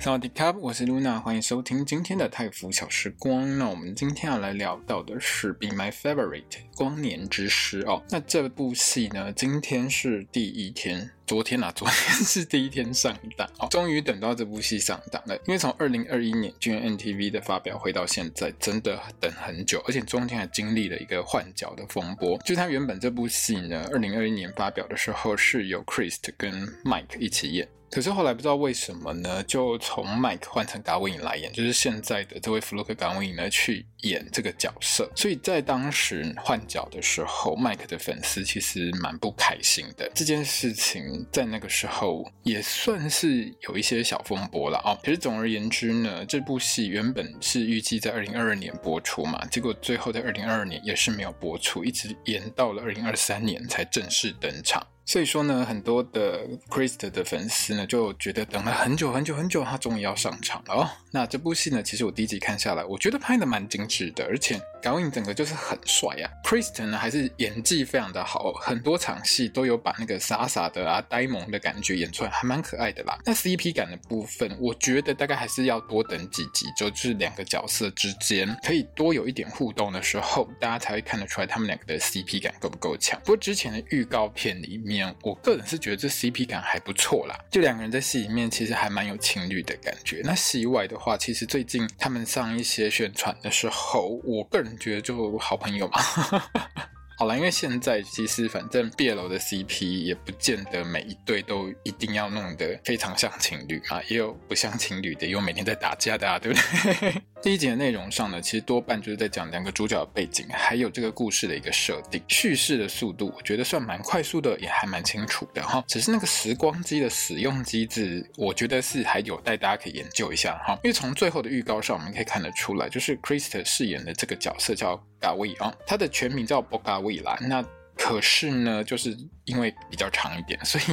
大家好，我是 Luna，欢迎收听今天的泰腐小时光。那我们今天要来聊到的是《Be My Favorite》光年之诗哦。那这部戏呢，今天是第一天，昨天啊，昨天是第一天上档哦，终于等到这部戏上档了。因为从二零二一年 GMMTV 的发表会到现在，真的等很久，而且中间还经历了一个换角的风波。就他原本这部戏呢，二零二一年发表的时候是由 Christ 跟 Mike 一起演。可是后来不知道为什么呢，就从 Mike 换成 Gawin 来演，就是现在的这位 Flook Gawin 呢去演这个角色。所以在当时换角的时候，Mike 的粉丝其实蛮不开心的。这件事情在那个时候也算是有一些小风波了哦。可是总而言之呢，这部戏原本是预计在二零二二年播出嘛，结果最后在二零二二年也是没有播出，一直延到了二零二三年才正式登场。所以说呢，很多的 Christ 的粉丝呢就觉得等了很久很久很久，他终于要上场了哦。那这部戏呢，其实我第一集看下来，我觉得拍的蛮精致的，而且 Gawin 整个就是很帅呀。Christ 呢还是演技非常的好，很多场戏都有把那个傻傻的啊、呆萌的感觉演出来，还蛮可爱的啦。那 CP 感的部分，我觉得大概还是要多等几集，就是两个角色之间可以多有一点互动的时候，大家才会看得出来他们两个的 CP 感够不够强。不过之前的预告片里面。我个人是觉得这 CP 感还不错啦，就两个人在戏里面其实还蛮有情侣的感觉。那戏外的话，其实最近他们上一些宣传的时候，我个人觉得就好朋友嘛。好了，因为现在其实反正 BL 的 CP 也不见得每一对都一定要弄得非常像情侣嘛，也有不像情侣的，也有每天在打架的啊，对不对？第一集的内容上呢，其实多半就是在讲两个主角的背景，还有这个故事的一个设定。叙事的速度，我觉得算蛮快速的，也还蛮清楚的哈。只是那个时光机的使用机制，我觉得是还有待大家可以研究一下哈。因为从最后的预告上，我们可以看得出来，就是 Christ 饰演的这个角色叫嘎威啊，它的全名叫博嘎威兰。那可是呢，就是因为比较长一点，所以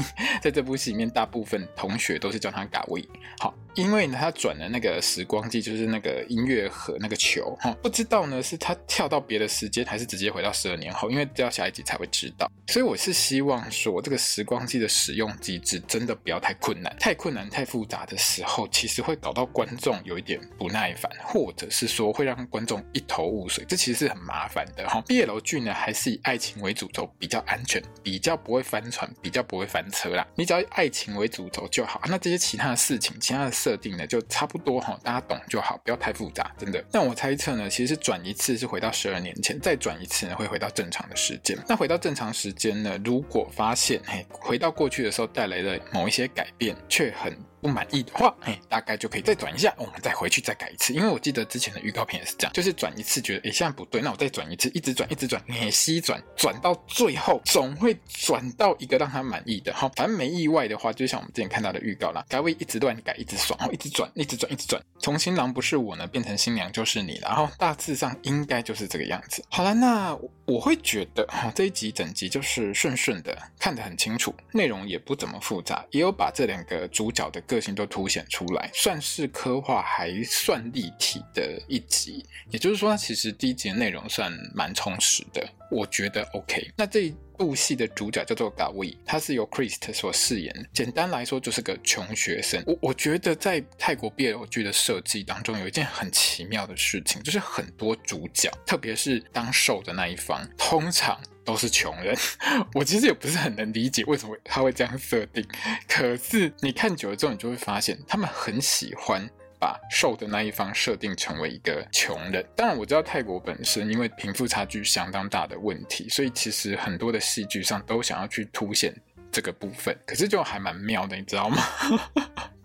在这部戏里面，大部分同学都是叫他嘎威。好。因为呢，他转了那个时光机，就是那个音乐盒那个球，哈，不知道呢是他跳到别的时间，还是直接回到十二年后，因为要下一集才会知道。所以我是希望说，这个时光机的使用机制真的不要太困难，太困难、太复杂的时候，其实会搞到观众有一点不耐烦，或者是说会让观众一头雾水，这其实是很麻烦的哈。毕业楼剧呢，还是以爱情为主轴，比较安全，比较不会翻船，比较不会翻车啦。你只要以爱情为主轴就好，那这些其他的事情，其他的。设定呢就差不多哈，大家懂就好，不要太复杂，真的。那我猜测呢，其实转一次是回到十二年前，再转一次呢会回到正常的时间。那回到正常时间呢，如果发现嘿，回到过去的时候带来的某一些改变，却很。不满意的话，哎，大概就可以再转一下，我们再回去再改一次。因为我记得之前的预告片也是这样，就是转一次觉得哎现在不对，那我再转一次，一直转一直转，哎西转转到最后总会转到一个让他满意的哈。反正没意外的话，就像我们之前看到的预告啦，该会一直乱改，一直爽，一直转，一直转，一直转，从新郎不是我呢变成新娘就是你了，然后大致上应该就是这个样子。好了，那我会觉得哈这一集整集就是顺顺的，看得很清楚，内容也不怎么复杂，也有把这两个主角的个性都凸显出来，算是刻画还算立体的一集。也就是说，其实第一集的内容算蛮充实的，我觉得 OK。那这一部戏的主角叫做 Gawi，他是由 Christ 所饰演。简单来说，就是个穷学生。我我觉得在泰国 BL 剧的设计当中，有一件很奇妙的事情，就是很多主角，特别是当受的那一方，通常。都是穷人，我其实也不是很能理解为什么他会这样设定。可是你看久了之后，你就会发现他们很喜欢把瘦的那一方设定成为一个穷人。当然，我知道泰国本身因为贫富差距相当大的问题，所以其实很多的戏剧上都想要去凸显这个部分。可是就还蛮妙的，你知道吗？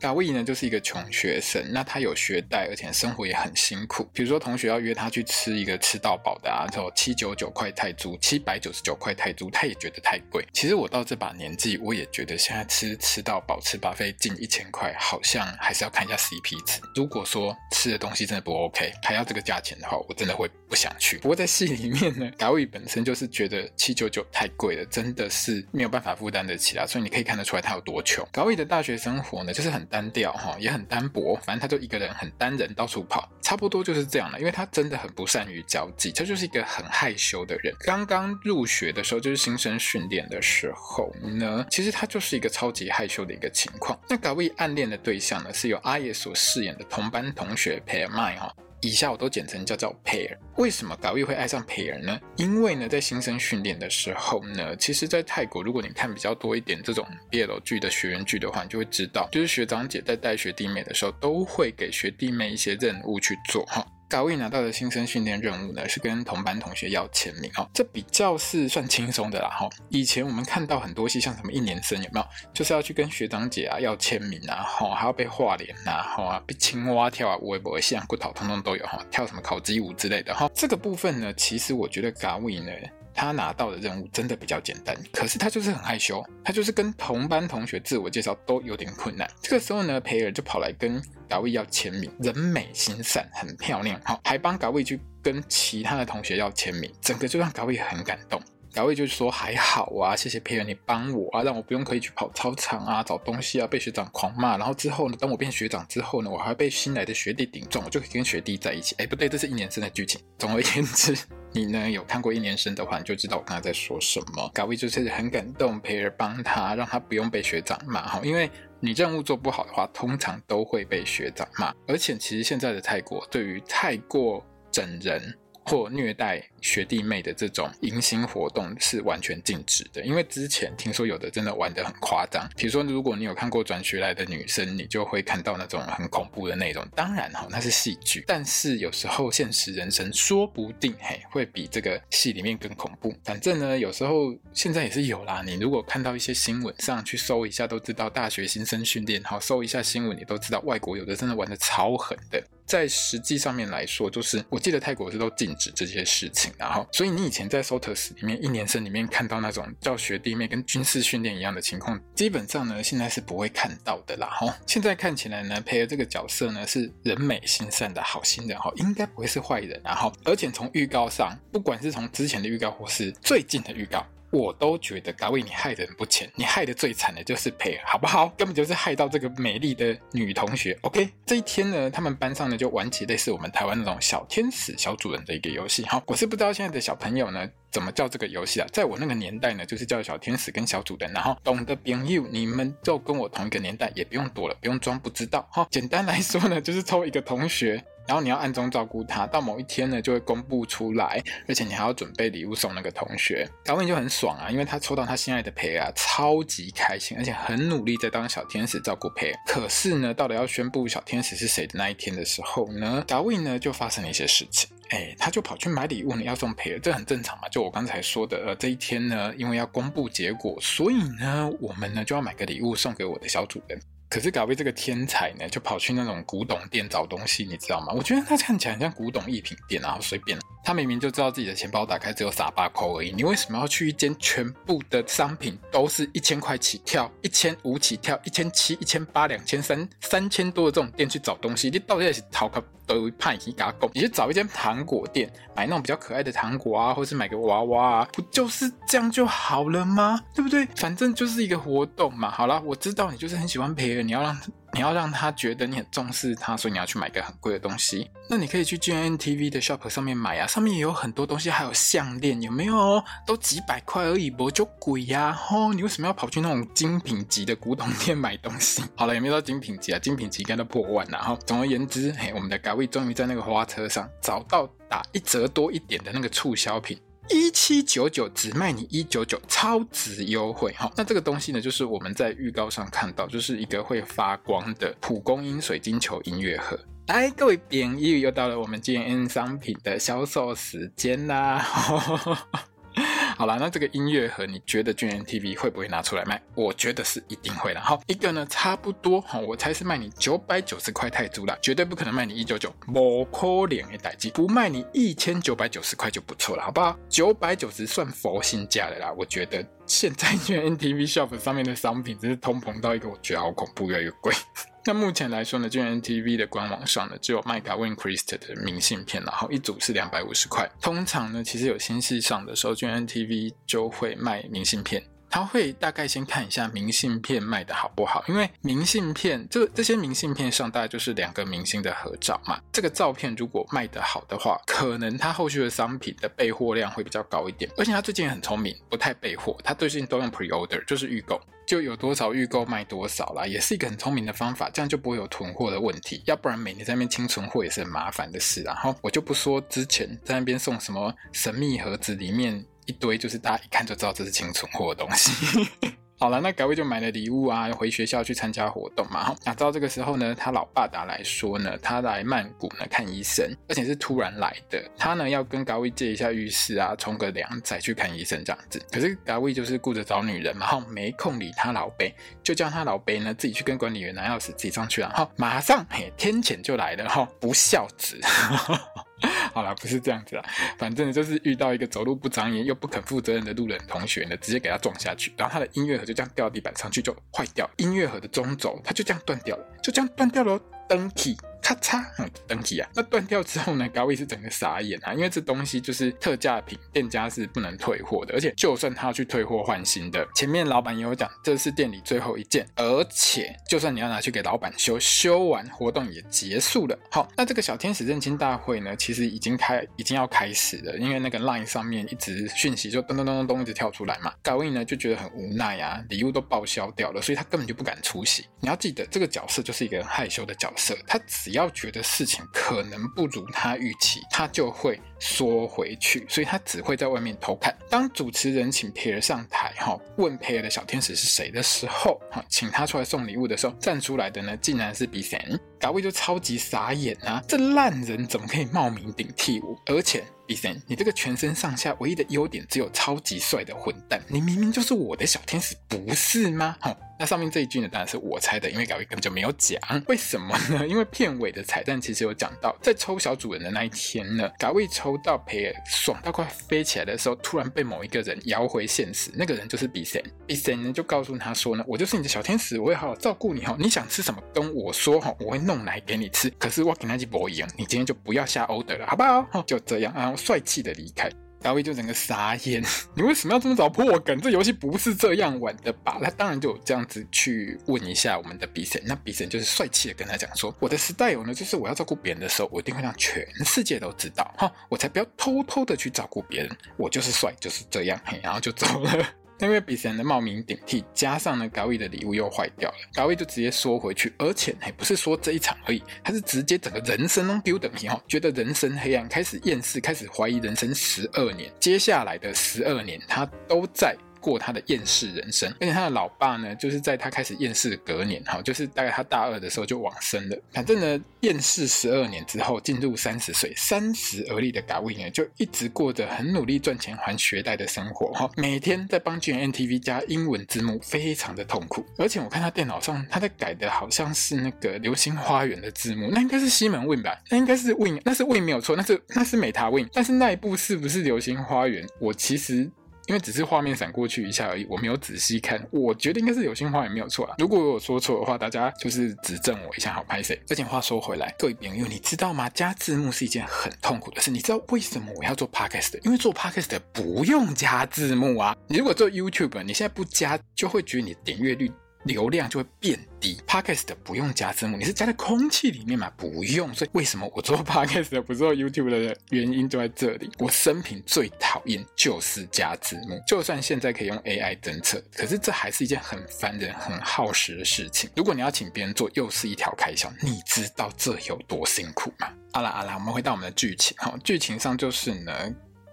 嘎威呢就是一个穷学生，那他有学贷，而且生活也很辛苦。比如说同学要约他去吃一个吃到饱的啊，就七九九块泰铢，七百九十九块泰铢，他也觉得太贵。其实我到这把年纪，我也觉得现在吃吃到饱、吃 buffet 近一千块，好像还是要看一下 CP 值。如果说吃的东西真的不 OK，还要这个价钱的话，我真的会不想去。不过在戏里面呢，嘎威本身就是觉得七九九太贵了，真的是没有办法负担得起啊，所以你可以看得出来他有多穷。嘎威的大学生活呢，就是很单调哈，也很单薄，反正他就一个人很单人到处跑，差不多就是这样了。因为他真的很不善于交际，他就是一个很害羞的人。刚刚入学的时候，就是新生训练的时候呢，其实他就是一个超级害羞的一个情况。那嘎威暗恋的对象呢，是由阿野所饰演的同班同学裴尔麦哈。以下我都简称叫做 pair。为什么高玉会爱上 pair 呢？因为呢，在新生训练的时候呢，其实，在泰国，如果你看比较多一点这种 BL 剧的学员剧的话，你就会知道，就是学长姐在带学弟妹的时候，都会给学弟妹一些任务去做哈。嘎威拿到的新生训练任务呢，是跟同班同学要签名哦，这比较是算轻松的啦哈。以前我们看到很多戏，像什么一年生有没有，就是要去跟学长姐啊要签名啊，哈，还要被画脸呐，哈，被青蛙跳啊，微博像骨头通通都有哈，跳什么烤鸡舞之类的哈。这个部分呢，其实我觉得嘎威呢。他拿到的任务真的比较简单，可是他就是很害羞，他就是跟同班同学自我介绍都有点困难。这个时候呢，培尔就跑来跟嘎威要签名，人美心善，很漂亮，好，还帮嘎威去跟其他的同学要签名，整个就让嘎威很感动。嘎威就说还好啊，谢谢培尔你帮我啊，让我不用可以去跑操场啊，找东西啊，被学长狂骂。然后之后呢，等我变学长之后呢，我还被新来的学弟顶撞，我就可以跟学弟在一起。哎，不对，这是一年生的剧情。总而言之。你呢，有看过一年生的话，你就知道我刚才在说什么。嘎威就是很感动，培尔帮他，让他不用被学长骂哈，因为你任务做不好的话，通常都会被学长骂。而且其实现在的泰国对于太过整人或虐待学弟妹的这种迎新活动是完全禁止的，因为之前听说有的真的玩得很夸张。比如说，如果你有看过转学来的女生，你就会看到那种很恐怖的内容。当然哈，那是戏剧，但是有时候现实人生说不定嘿会比这个戏里面更恐怖。反正呢，有时候现在也是有啦。你如果看到一些新闻上去搜一下，都知道大学新生训练，好搜一下新闻，你都知道外国有的真的玩得超狠的。在实际上面来说，就是我记得泰国是都禁止这些事情。然后，所以你以前在 SOTUS 里面一年生里面看到那种教学弟妹跟军事训练一样的情况，基本上呢，现在是不会看到的啦。哈，现在看起来呢，培尔这个角色呢是人美心善的好心人，哈，应该不会是坏人。然后，而且从预告上，不管是从之前的预告或是最近的预告。我都觉得嘎威你害人不浅，你害得最惨的就是培，好不好？根本就是害到这个美丽的女同学。OK，这一天呢，他们班上呢就玩起类似我们台湾那种小天使小主人的一个游戏。好，我是不知道现在的小朋友呢怎么叫这个游戏啊？在我那个年代呢，就是叫小天使跟小主人。然 后懂得朋友，你们就跟我同一个年代，也不用躲了，不用装不知道。哈，简单来说呢，就是抽一个同学。然后你要暗中照顾他，到某一天呢，就会公布出来，而且你还要准备礼物送那个同学。达文就很爽啊，因为他抽到他心爱的培尔，超级开心，而且很努力在当小天使照顾培尔。可是呢，到了要宣布小天使是谁的那一天的时候呢，达文呢就发生了一些事情。哎，他就跑去买礼物呢，要送培尔，这很正常嘛。就我刚才说的，呃，这一天呢，因为要公布结果，所以呢，我们呢就要买个礼物送给我的小主人。可是嘎威这个天才呢，就跑去那种古董店找东西，你知道吗？我觉得他看起来很像古董艺品店，然后随便。他明明就知道自己的钱包打开只有傻八扣而已，你为什么要去一间全部的商品都是一千块起跳、一千五起跳、一千七、一千八、两千三、三千多的这种店去找东西？你到底是逃课？都派一嘎供，你去找一间糖果店买那种比较可爱的糖果啊，或是买个娃娃啊，不就是这样就好了吗？对不对？反正就是一个活动嘛。好啦，我知道你就是很喜欢培尔，你要让。你要让他觉得你很重视他，所以你要去买个很贵的东西。那你可以去 GMMTV 的 shop 上面买啊，上面也有很多东西，还有项链，有没有？都几百块而已，不就贵呀？哦，你为什么要跑去那种精品级的古董店买东西？好了，有没有到精品级啊？精品级应该都破万了哈。总而言之，嘿，我们的嘎威终于在那个花车上找到打一折多一点的那个促销品。一七九九只卖你一九九，超值优惠哈！那这个东西呢，就是我们在预告上看到，就是一个会发光的蒲公英水晶球音乐盒。来，各位朋友，又到了我们今天商品的销售时间啦！好啦，那这个音乐盒你觉得 GMMTV 会不会拿出来卖？我觉得是一定会的。好，一个呢差不多，哈，我猜是卖你九百九十块泰铢啦，绝对不可能卖你一九九，不可能的代志，不卖你一千九百九十块就不错了，好不好？九百九十算佛心价的啦，我觉得现在 GMMTV Shop 上面的商品真是通膨到一个我觉得好恐怖，越来越贵。那目前来说呢，GMMTV 的官网上呢，只有卖 Gawin Christ 的明信片，然后一组是两百五十块。通常呢，其实有新戏上的时候，GMMTV 就会卖明信片。他会大概先看一下明信片卖的好不好，因为明信片这这些明信片上大概就是两个明星的合照嘛。这个照片如果卖得好的话，可能他后续的商品的备货量会比较高一点。而且他最近很聪明，不太备货，他最近都用 pre order，就是预购，就有多少预购卖多少啦，也是一个很聪明的方法，这样就不会有囤货的问题。要不然每年在那边清存货也是很麻烦的事。然后我就不说之前在那边送什么神秘盒子里面。一堆就是大家一看就知道这是清存货的东西。好了，那 Gawin 就买了礼物啊，回学校去参加活动嘛。那到这个时候呢，他老爸打来说呢，他来曼谷呢看医生，而且是突然来的。他呢要跟改位借一下浴室啊，冲个凉再去看医生这样子。可是改位就是顾着找女人嘛，然后没空理他老贝，就叫他老贝呢自己去跟管理员拿钥匙，自己上去了。然后马上嘿，天谴就来了哈，不孝子。好啦，不是这样子啦，反正就是遇到一个走路不长眼又不肯负责任的路人同学呢，直接给他撞下去，然后他的音乐盒就这样掉地板上去就坏掉，音乐盒的中轴它就这样断掉了，就这样断掉了，登体。咔嚓，嗯，登记啊！那断掉之后呢高伟是整个傻眼啊，因为这东西就是特价品，店家是不能退货的。而且就算他要去退货换新的，前面老板也有讲，这是店里最后一件。而且就算你要拿去给老板修，修完活动也结束了。好，那这个小天使认亲大会呢，其实已经开，已经要开始了。因为那个 Line 上面一直讯息就咚咚咚咚咚一直跳出来嘛高伟呢就觉得很无奈啊，礼物都报销掉了，所以他根本就不敢出席。你要记得，这个角色就是一个很害羞的角色，他只要要觉得事情可能不如他预期，他就会缩回去，所以他只会在外面偷看。当主持人请培尔上台，哈，问培尔的小天使是谁的时候，哈，请他出来送礼物的时候，站出来的呢，竟然是 Bsen。Gawin 就超级傻眼啊，这烂人怎么可以冒名顶替我？而且 Bsen，你这个全身上下唯一的优点只有超级帅的混蛋，你明明就是我的小天使，不是吗？哈。那上面这一句呢，当然是我猜的，因为改位根本就没有讲。为什么呢？因为片尾的彩蛋其实有讲到，在抽小主人的那一天呢改位抽到培儿爽到快飞起来的时候，突然被某一个人摇回现实。那个人就是比森，比森。呢就告诉他说呢，我就是你的小天使，我会好好照顾你哈。你想吃什么跟我说哈，我会弄来给你吃。可是我跟他去博赢，你今天就不要下 order 了，好不好？就这样，然后帅气的离开。大卫就整个傻眼，你为什么要这么早破梗？这游戏不是这样玩的吧？那当然就这样子去问一下我们的比神那比神就是帅气的跟他讲说，我的 style 呢，就是我要照顾别人的时候，我一定会让全世界都知道，哈，我才不要偷偷的去照顾别人，我就是帅，就是这样，嘿，然后就走了。因为彼此的冒名顶替，加上呢高伟的礼物又坏掉了高伟就直接缩回去，而且还不是说这一场而已，他是直接整个人生都丢等于哈，觉得人生黑暗，开始厌世，开始怀疑人生十二年，接下来的十二年他都在。过他的厌世人生，而且他的老爸呢，就是在他开始厌世的隔年，哈，就是大概他大二的时候就往生了。反正呢，厌世十二年之后，进入三十岁，三十而立的嘎威呢，就一直过着很努力赚钱还学贷的生活，哈，每天在帮 GNTV 加英文字幕，非常的痛苦。而且我看他电脑上，他在改的好像是那个《流星花园》的字幕，那应该是西门 Win 吧？那应该是 Win，那是 Win 没有错，那是那是美塔 Win，但是那一部是不是《流星花园》？我其实。因为只是画面闪过去一下而已，我没有仔细看。我觉得应该是有心花也没有错啊。如果我说错的话，大家就是指正我一下，好拍谁？而且话说回来，各位朋友，你知道吗？加字幕是一件很痛苦的事。你知道为什么我要做 podcast？因为做 podcast 不用加字幕啊。你如果做 YouTube，你现在不加，就会觉得你点阅率。流量就会变低。Podcast 不用加字幕，你是加在空气里面嘛？不用。所以为什么我做 Podcast 不做 YouTube 的原因就在这里。我生平最讨厌就是加字幕，就算现在可以用 AI 侦测，可是这还是一件很烦人、很耗时的事情。如果你要请别人做，又是一条开销。你知道这有多辛苦吗？好啦好啦，我们回到我们的剧情哈。剧情上就是呢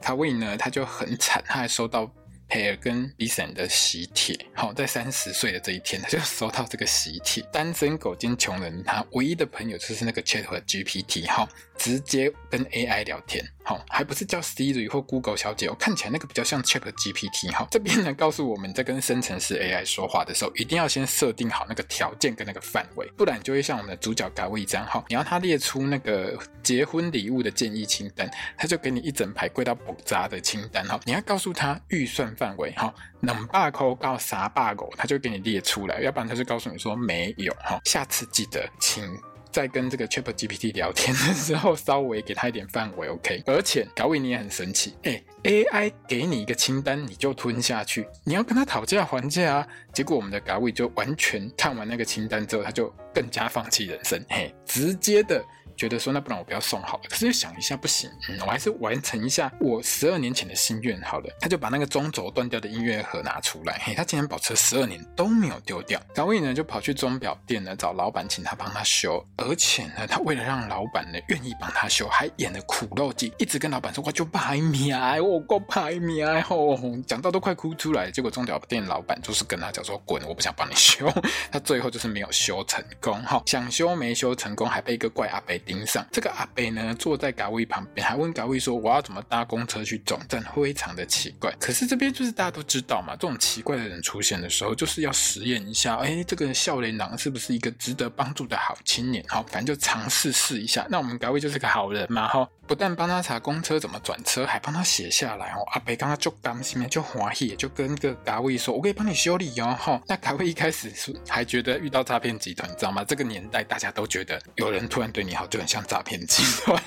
，Gawin 呢他就很惨，他还收到。培尔跟 Bison 的喜帖。好，在三十岁的这一天，他就收到这个喜帖。单身狗兼穷人，他唯一的朋友就是那个 ChatGPT。好，直接跟 AI 聊天。好，还不是叫 Siri 或 Google 小姐哦，看起来那个比较像 ChatGPT。哈，这边呢告诉我们在跟生成式 AI 说话的时候，一定要先设定好那个条件跟那个范围，不然就会像我们的主角嘎位这样。哈，你要他列出那个结婚礼物的建议清单，他就给你一整排贵到爆炸的清单。哈，你要告诉他预算范围。哈，两百块到三百块，他就给你列出来，要不然他就告诉你说没有。哈，下次记得请。在跟这个 ChatGPT 聊天的时候，稍微给他一点范围，OK。而且高伟你也很神奇，哎，AI 给你一个清单，你就吞下去，你要跟他讨价还价啊。结果我们的高伟就完全看完那个清单之后，他就更加放弃人生，嘿，直接的。觉得说，那不然我不要送好了，可是又想一下不行，我还是完成一下我十二年前的心愿好了。他就把那个中轴断掉的音乐盒拿出来，嘿，他竟然保持了十二年都没有丢掉。高伟呢就跑去钟表店呢找老板，请他帮他修，而且呢他为了让老板呢愿意帮他修，还演了苦肉计，一直跟老板说，我就拍命，我够拍命，吼，讲到都快哭出来。结果钟表店老板就是跟他讲说，滚，我不想帮你修。他最后就是没有修成功，哈，想修没修成功，还被一个怪阿伯。盯上这个阿北呢，坐在嘎位旁边，还问嘎位说：“我要怎么搭公车去总站？”非常的奇怪。可是这边就是大家都知道嘛，这种奇怪的人出现的时候，就是要实验一下，哎，这个少年郎是不是一个值得帮助的好青年？好，反正就尝试试一下。那我们嘎位就是个好人嘛，哈，不但帮他查公车怎么转车，还帮他写下来哦。阿北刚刚就担心，就欢喜，就跟个嘎位说：“我可以帮你修理哦。”哈，那嘎位一开始是还觉得遇到诈骗集团，你知道吗？这个年代大家都觉得有人突然对你好，就很像诈骗集团。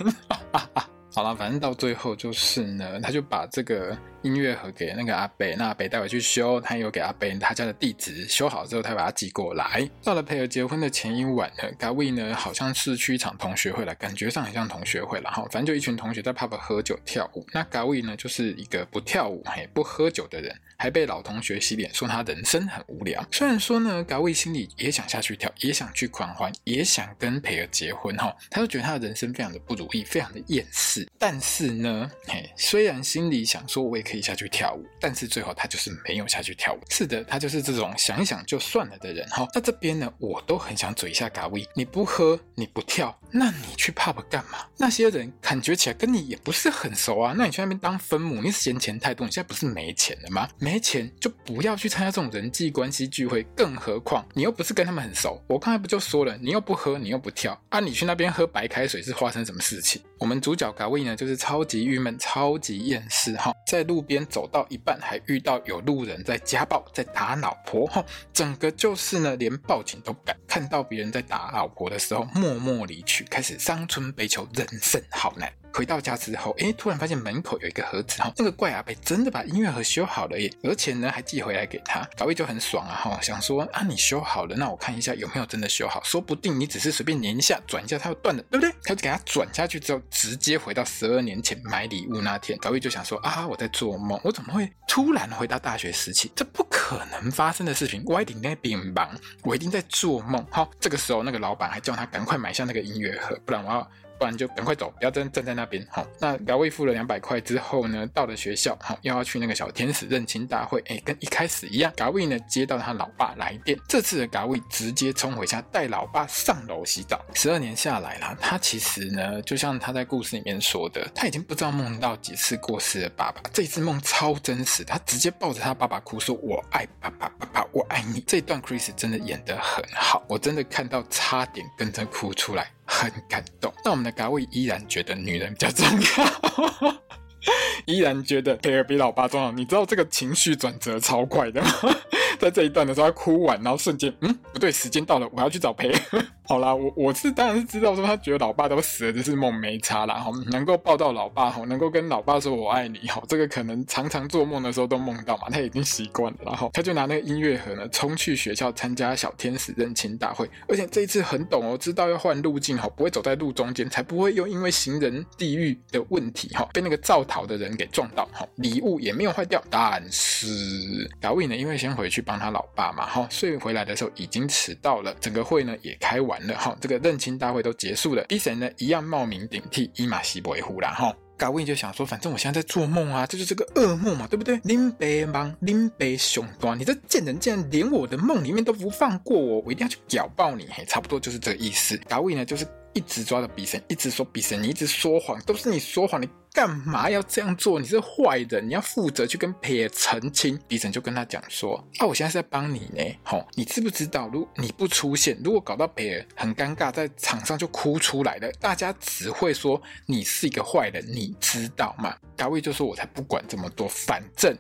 好了，反正到最后就是呢，他就把这个。音乐盒给那个阿北，那阿北带回去修，他有给阿北他家的地址，修好之后他把它寄过来。到了培尔结婚的前一晚呢，嘎威呢好像是去一场同学会了，感觉上很像同学会了哈，反正就一群同学在 pub 喝酒跳舞。那嘎威呢就是一个不跳舞嘿不喝酒的人，还被老同学洗脸说他人生很无聊。虽然说呢，嘎威心里也想下去跳，也想去狂欢，也想跟培尔结婚哈，他就觉得他的人生非常的不如意，非常的厌世。但是呢，嘿，虽然心里想说我也可以下去跳舞，但是最后他就是没有下去跳舞。是的，他就是这种想一想就算了的人哈。那这边呢，我都很想嘴一下嘎威，你不喝，你不跳，那你去 pub 干嘛？那些人感觉起来跟你也不是很熟啊。那你去那边当分母，你嫌钱太多，你现在不是没钱了吗？没没钱就不要去参加这种人际关系聚会，更何况你又不是跟他们很熟。我刚才不就说了，你又不喝，你又不跳啊？你去那边喝白开水是发生什么事情？我们主角嘎威呢，就是超级郁闷、超级厌世哈，在路边走。走到一半，还遇到有路人在家暴，在打老婆，哈，整个就是呢，连报警都不敢。看到别人在打老婆的时候，默默离去，开始伤春悲秋，人生好难。回到家之后，哎，突然发现门口有一个盒子哈，那个怪阿伯真的把音乐盒修好了耶，而且呢还寄回来给他，高威就很爽啊哈，想说啊你修好了，那我看一下有没有真的修好，说不定你只是随便粘一下转一下它就断了，对不对？他就给他转下去之后，直接回到十二年前买礼物那天，高威就想说啊我在做梦，我怎么会突然回到大学时期？这不可能发生的事情，我一定在变忙，我一定在做梦。好，这个时候那个老板还叫他赶快买下那个音乐盒，不然我要。不然就赶快走，不要站站在那边。好，那嘎威付了两百块之后呢，到了学校，好，又要去那个小天使认亲大会。哎，跟一开始一样，嘎威呢接到他老爸来电，这次的嘎威直接冲回家，带老爸上楼洗澡。十二年下来了，他其实呢，就像他在故事里面说的，他已经不知道梦到几次过世的爸爸，这次梦超真实，他直接抱着他爸爸哭，说：“我爱爸爸，爸爸，我爱你。”这段 Chris 真的演得很好，我真的看到差点跟着哭出来。很感动，但我们的嘎位依然觉得女人比较重要，依然觉得培尔比老爸重要。你知道这个情绪转折超快的吗？在这一段的时候，他哭完，然后瞬间，嗯，不对，时间到了，我要去找培尔。好啦，我我是当然是知道说他觉得老爸都死了，这是梦没差啦。哈，能够抱到老爸，哈，能够跟老爸说我爱你，哈，这个可能常常做梦的时候都梦到嘛，他已经习惯了。然后他就拿那个音乐盒呢，冲去学校参加小天使认亲大会，而且这一次很懂哦，知道要换路径，哈，不会走在路中间，才不会又因为行人地域的问题，哈，被那个造逃的人给撞到，哈，礼物也没有坏掉。但是嘎威呢，因为先回去帮他老爸嘛，哈，所以回来的时候已经迟到了，整个会呢也开完。好，这个认亲大会都结束了，伊森呢一样冒名顶替伊玛西伯夫啦，哈。高威就想说，反正我现在在做梦啊，这就是个噩梦嘛，对不对？林北忙，林北熊端，你这贱人竟然连我的梦里面都不放过我，我一定要去屌爆你！嘿，差不多就是这个意思。高威呢，就是。一直抓着比神，一直说比神，你一直说谎，都是你说谎，你干嘛要这样做？你是坏人，你要负责去跟培尔澄清。比神就跟他讲说：“啊，我现在是在帮你呢，吼，你知不知道？如你不出现，如果搞到培尔很尴尬，在场上就哭出来了，大家只会说你是一个坏人，你知道吗？”大卫就说：“我才不管这么多，反正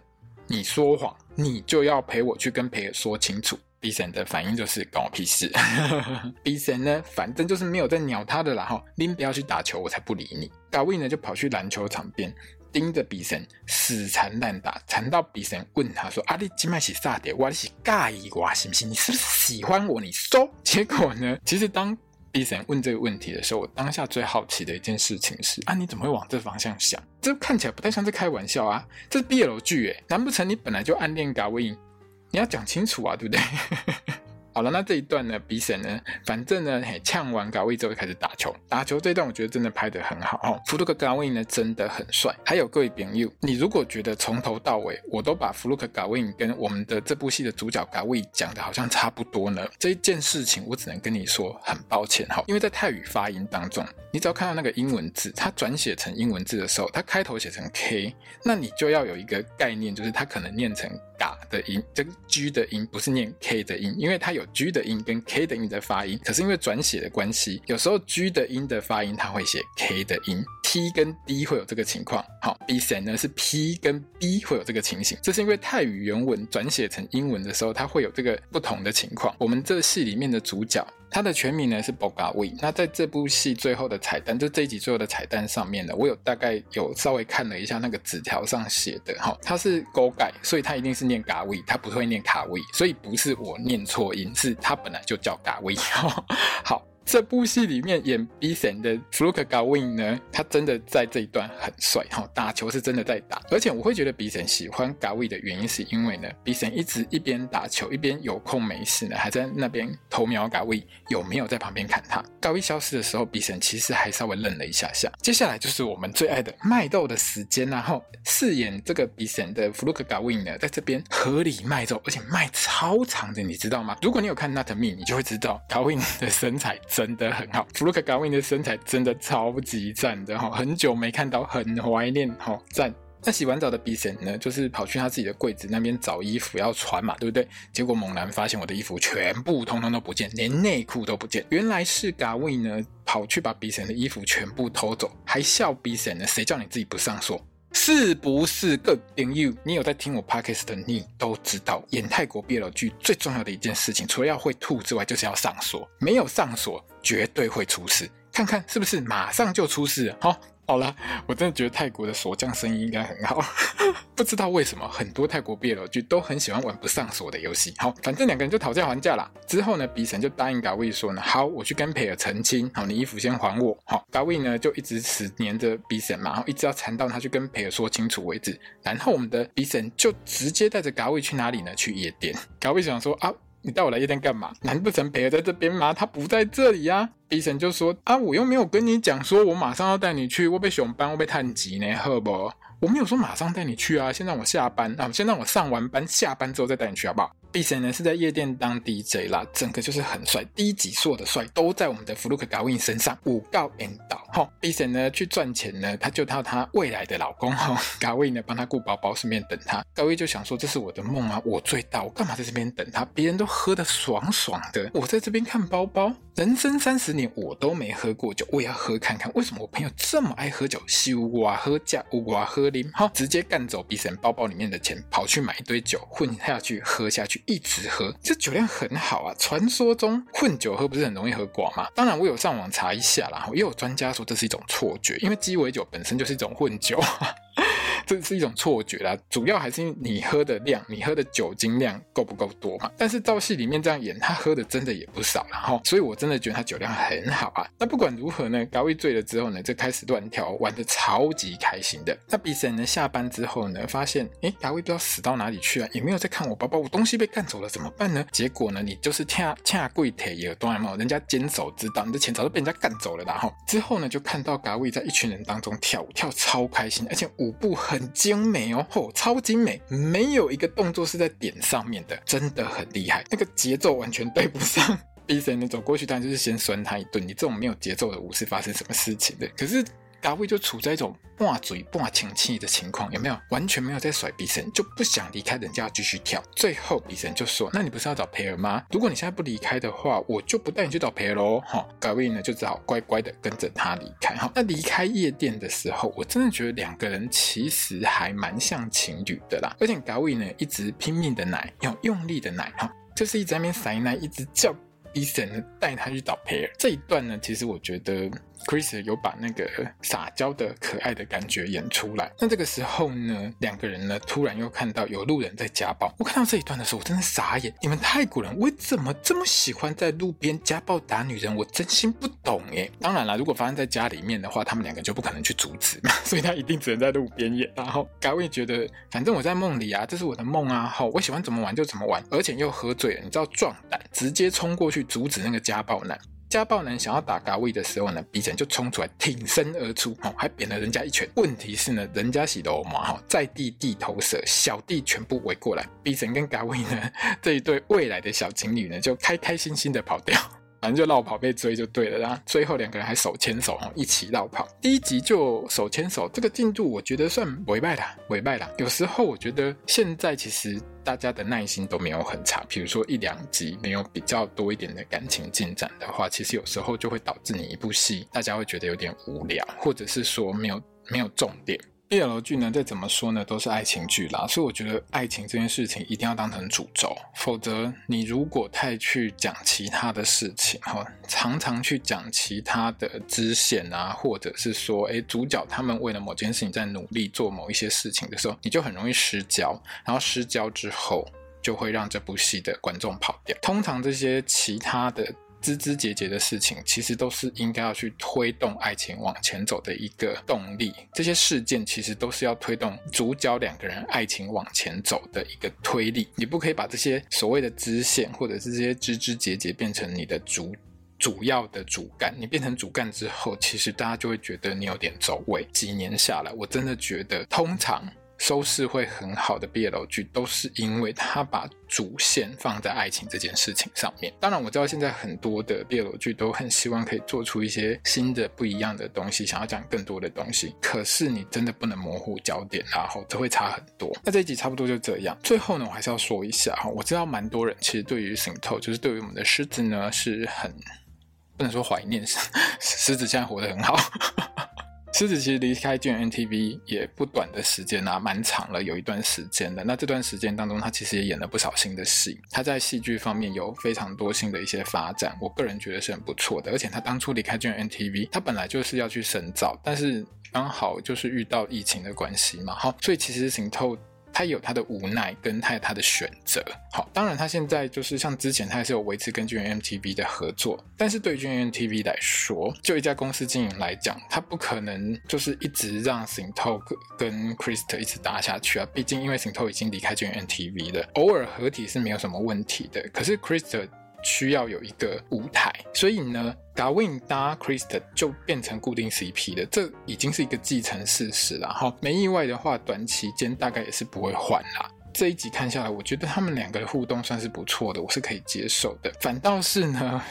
你说谎，你就要陪我去跟培尔说清楚。”比神的反应就是关我屁事。比神呢，反正就是没有在鸟他的啦哈。您不要去打球，我才不理你。高威呢就跑去篮球场边，盯着比神死缠烂打，缠到比神问他说：“阿力今麦是啥的？我是介意我是不是？你是不是喜欢我？你说。”结果呢，其实当比神问这个问题的时候，我当下最好奇的一件事情是：啊，你怎么会往这方向想？这看起来不太像是开玩笑啊，这是 BL 剧诶，难不成你本来就暗恋高威？你要讲清楚啊，对不对？好了，那这一段呢，比神呢，反正呢，嘿，呛完高位之后开始打球。打球这一段我觉得真的拍得很好哦。弗鲁克高位呢真的很帅。还有各位朋友，你如果觉得从头到尾我都把弗鲁克高位跟我们的这部戏的主角高位讲的好像差不多呢，这一件事情我只能跟你说很抱歉哈，因为在泰语发音当中，你只要看到那个英文字，它转写成英文字的时候，它开头写成 K，那你就要有一个概念，就是它可能念成。嘎的音，这个 G 的音不是念 K 的音，因为它有有 G 的音跟 K 的音的发音。可是因为转写的关系，有时候 G 的音的发音它会写 K 的音，T 跟 D 会有这个情况。好，B 神呢是 P 跟 B 会有这个情形，这是因为泰语原文转写成英文的时候，它会有这个不同的情况。我们这戏里面的主角。他的全名呢是 Bogawi。那在这部戏最后的彩蛋，就这一集最后的彩蛋上面呢，我有大概有稍微看了一下那个纸条上写的哈，他是勾改所以他一定是念嘎威，他不会念卡威，所以不是我念错音，是他本来就叫嘎威。好。这部戏里面演 B 神的 Fluke Gawin 呢，他真的在这一段很帅哈，打球是真的在打，而且我会觉得 B 神喜欢高威的原因是因为呢，B 神一直一边打球一边有空没事呢，还在那边偷瞄高威有没有在旁边看他。高威消失的时候，B 神其实还稍微愣了一下下。接下来就是我们最爱的卖豆的时间，然后饰演这个 B 神的 Fluke Gawin 呢，在这边合理卖肉，而且卖超长的，你知道吗？如果你有看 Not Me，你就会知道 Gawin 的身材。真的很好，弗鲁克·高温的身材真的超级赞的哈，很久没看到，很怀念哈，赞。那洗完澡的比神呢，就是跑去他自己的柜子那边找衣服要穿嘛，对不对？结果猛然发现我的衣服全部通通都不见，连内裤都不见。原来是高温呢跑去把比神的衣服全部偷走，还笑比神呢，谁叫你自己不上锁？是不是个朋友？你有在听我 podcast 的，你都知道，演泰国 BL 剧最重要的一件事情，除了要会吐之外，就是要上锁。没有上锁，绝对会出事。看看是不是马上就出事了？好。好了，我真的觉得泰国的锁匠生意应该很好。不知道为什么，很多泰国 BL 剧都很喜欢玩不上锁的游戏。好，反正两个人就讨价还价啦。之后呢，比神就答应嘎威说呢，好，我去跟培尔澄清。好，你衣服先还我。好，嘎威呢就一直死黏着比神嘛，然后一直要缠到他去跟培尔说清楚为止。然后我们的比神就直接带着嘎威去哪里呢？去夜店。嘎威想说啊。你带我来夜店干嘛？难不成裴儿在这边吗？他不在这里呀、啊。B 神就说：啊，我又没有跟你讲说，我马上要带你去，会被熊班，会被探级呢，好不？我没有说马上带你去啊，先让我下班啊，先让我上完班，下班之后再带你去，好不好？B 神呢是在夜店当 DJ 啦，整个就是很帅，低级所有的帅都在我们的弗鲁克高温身上。五告 N 导，哈，B 神呢去赚钱呢，他就靠他未来的老公哈高温呢帮他顾包包，顺便等他。高温就想说，这是我的梦啊，我最大，我干嘛在这边等他？别人都喝得爽爽的，我在这边看包包。人生三十年我都没喝过酒，我也要喝看看，为什么我朋友这么爱喝酒？西乌瓦喝价，乌瓦喝啉，哈，直接干走 B 神包包里面的钱，跑去买一堆酒混下去喝下去。一直喝，这酒量很好啊！传说中混酒喝不是很容易喝挂吗？当然，我有上网查一下啦，也有专家说这是一种错觉，因为鸡尾酒本身就是一种混酒。这是一种错觉啦，主要还是因为你喝的量，你喝的酒精量够不够多嘛？但是照戏里面这样演，他喝的真的也不少，然后，所以我真的觉得他酒量很好啊。那不管如何呢，嘎威醉了之后呢，就开始乱跳，玩得超级开心的。那比森呢下班之后呢，发现诶，嘎威不知道死到哪里去啊，也没有在看我包包，我东西被干走了怎么办呢？结果呢，你就是恰恰跪腿也有多嘛，人家监守自盗，你的钱早就被人家干走了，然后之后呢，就看到嘎威在一群人当中跳舞，跳超开心，而且舞舞步很精美哦，吼，超精美，没有一个动作是在点上面的，真的很厉害，那个节奏完全对不上。B.C. 呢走过去，当然就是先酸他一顿。你这种没有节奏的舞是发生什么事情的？可是。嘎威就处在一种半嘴半情气的情况，有没有？完全没有在甩比森，就不想离开人家继续跳。最后比森就说：“那你不是要找培尔吗？如果你现在不离开的话，我就不带你去找培尔喽。”哈，嘎威呢就只好乖乖的跟着他离开。哈，那离开夜店的时候，我真的觉得两个人其实还蛮像情侣的啦。而且嘎威呢一直拼命的奶，要用力的奶，哈，就是一直在那边塞奶，一直叫比森带他去找培尔。这一段呢，其实我觉得。Chris 有把那个撒娇的可爱的感觉演出来。那这个时候呢，两个人呢突然又看到有路人在家暴。我看到这一段的时候，我真的傻眼。你们泰国人为什么这么喜欢在路边家暴打女人？我真心不懂耶。当然啦，如果发生在家里面的话，他们两个就不可能去阻止嘛，所以他一定只能在路边演。然后嘎威觉得，反正我在梦里啊，这是我的梦啊，好，我喜欢怎么玩就怎么玩，而且又喝醉了，你知道，壮胆直接冲过去阻止那个家暴男。家暴男想要打嘎威的时候呢，比森就冲出来挺身而出，哦还扁了人家一拳。问题是呢，人家洗头嘛，哈，在地地头蛇，小弟全部围过来，比森跟嘎威呢这一对未来的小情侣呢，就开开心心的跑掉。反正就落跑被追就对了，然后最后两个人还手牵手一起落跑。第一集就手牵手，这个进度我觉得算委败啦，委败啦。有时候我觉得现在其实大家的耐心都没有很差，比如说一两集没有比较多一点的感情进展的话，其实有时候就会导致你一部戏大家会觉得有点无聊，或者是说没有没有重点。BL 剧呢，再怎么说呢，都是爱情剧啦，所以我觉得爱情这件事情一定要当成主轴，否则你如果太去讲其他的事情，哈，常常去讲其他的支线啊，或者是说，诶，主角他们为了某件事情在努力做某一些事情的时候，你就很容易失焦，然后失焦之后，就会让这部戏的观众跑掉。通常这些其他的。枝枝节节的事情，其实都是应该要去推动爱情往前走的一个动力。这些事件其实都是要推动主角两个人爱情往前走的一个推力。你不可以把这些所谓的支线或者是这些枝枝节节变成你的主主要的主干。你变成主干之后，其实大家就会觉得你有点走位。几年下来，我真的觉得通常。收视会很好的 BL 剧，都是因为他把主线放在爱情这件事情上面。当然，我知道现在很多的 BL 剧都很希望可以做出一些新的、不一样的东西，想要讲更多的东西。可是你真的不能模糊焦点，然后这会差很多。那这一集差不多就这样。最后呢，我还是要说一下哈，我知道蛮多人其实对于神偷就是对于我们的狮子呢，是很不能说怀念，狮子现在活得很好。狮子其实离开 GMMTV 也不短的时间啦，蛮长了，有一段时间的。那这段时间当中，他其实也演了不少新的戏，他在戏剧方面有非常多新的一些发展，我个人觉得是很不错的。而且他当初离开 GMMTV，他本来就是要去深造，但是刚好就是遇到疫情的关系嘛，哈，所以其实行透。他有他的无奈，跟他有他的选择。好，当然他现在就是像之前，他还是有维持跟 GMMTV 的合作。但是对于 g n m t v 来说，就一家公司经营来讲，他不可能就是一直让 s i n t o 跟 Krista 一直打下去啊。毕竟因为 s i n t o 已经离开 GMMTV 了，偶尔合体是没有什么问题的。可是 Krista 需要有一个舞台，所以呢 dawin 搭 Krist 就变成固定 CP 了，这已经是一个既成事实了哈。没意外的话，短期间大概也是不会换啦。这一集看下来，我觉得他们两个的互动算是不错的，我是可以接受的。反倒是呢。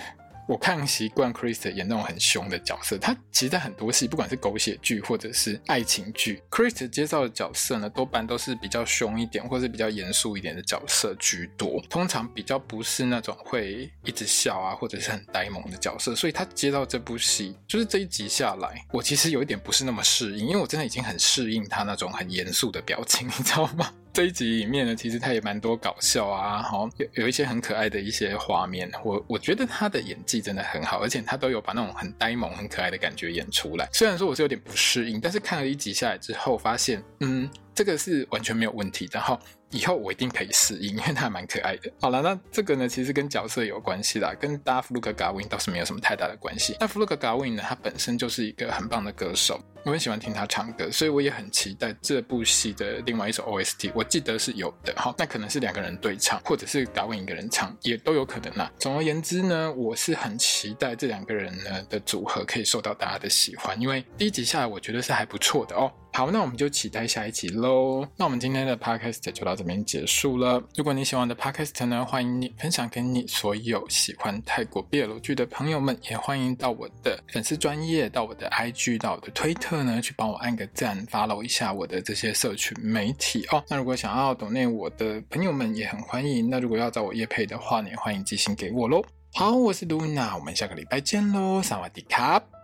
我看习惯 Chris 演那种很凶的角色，他其实在很多戏，不管是狗血剧或者是爱情剧，Chris 接到的角色呢，多半都是比较凶一点，或是比较严肃一点的角色居多，通常比较不是那种会一直笑啊，或者是很呆萌的角色。所以他接到这部戏，就是这一集下来，我其实有一点不是那么适应，因为我真的已经很适应他那种很严肃的表情，你知道吗？这一集里面呢，其实他也蛮多搞笑啊，好有有一些很可爱的一些画面。我我觉得他的演技真的很好，而且他都有把那种很呆萌、很可爱的感觉演出来。虽然说我是有点不适应，但是看了一集下来之后，发现嗯，这个是完全没有问题的。然后以后我一定可以适应，因为他蛮可爱的。好了，那这个呢，其实跟角色有关系啦，跟达芙鲁克·贾维倒是没有什么太大的关系。那芙鲁克·贾维呢，他本身就是一个很棒的歌手。我很喜欢听他唱歌，所以我也很期待这部戏的另外一首 OST。我记得是有的，好，那可能是两个人对唱，或者是达文一个人唱，也都有可能啦。总而言之呢，我是很期待这两个人呢的组合可以受到大家的喜欢，因为第一集下来我觉得是还不错的哦。好，那我们就期待下一集喽。那我们今天的 Podcast 就到这边结束了。如果你喜欢的 Podcast 呢，欢迎你分享给你所有喜欢泰国 BL 剧的朋友们，也欢迎到我的粉丝专页，到我的 IG，到我的推特呢，去帮我按个赞，follow 一下我的这些社群媒体哦。那如果想要懂内我的朋友们也很欢迎。那如果要找我夜配的话呢，也欢迎寄信给我喽。好，我是杜娜我们下个礼拜见喽，萨瓦迪卡。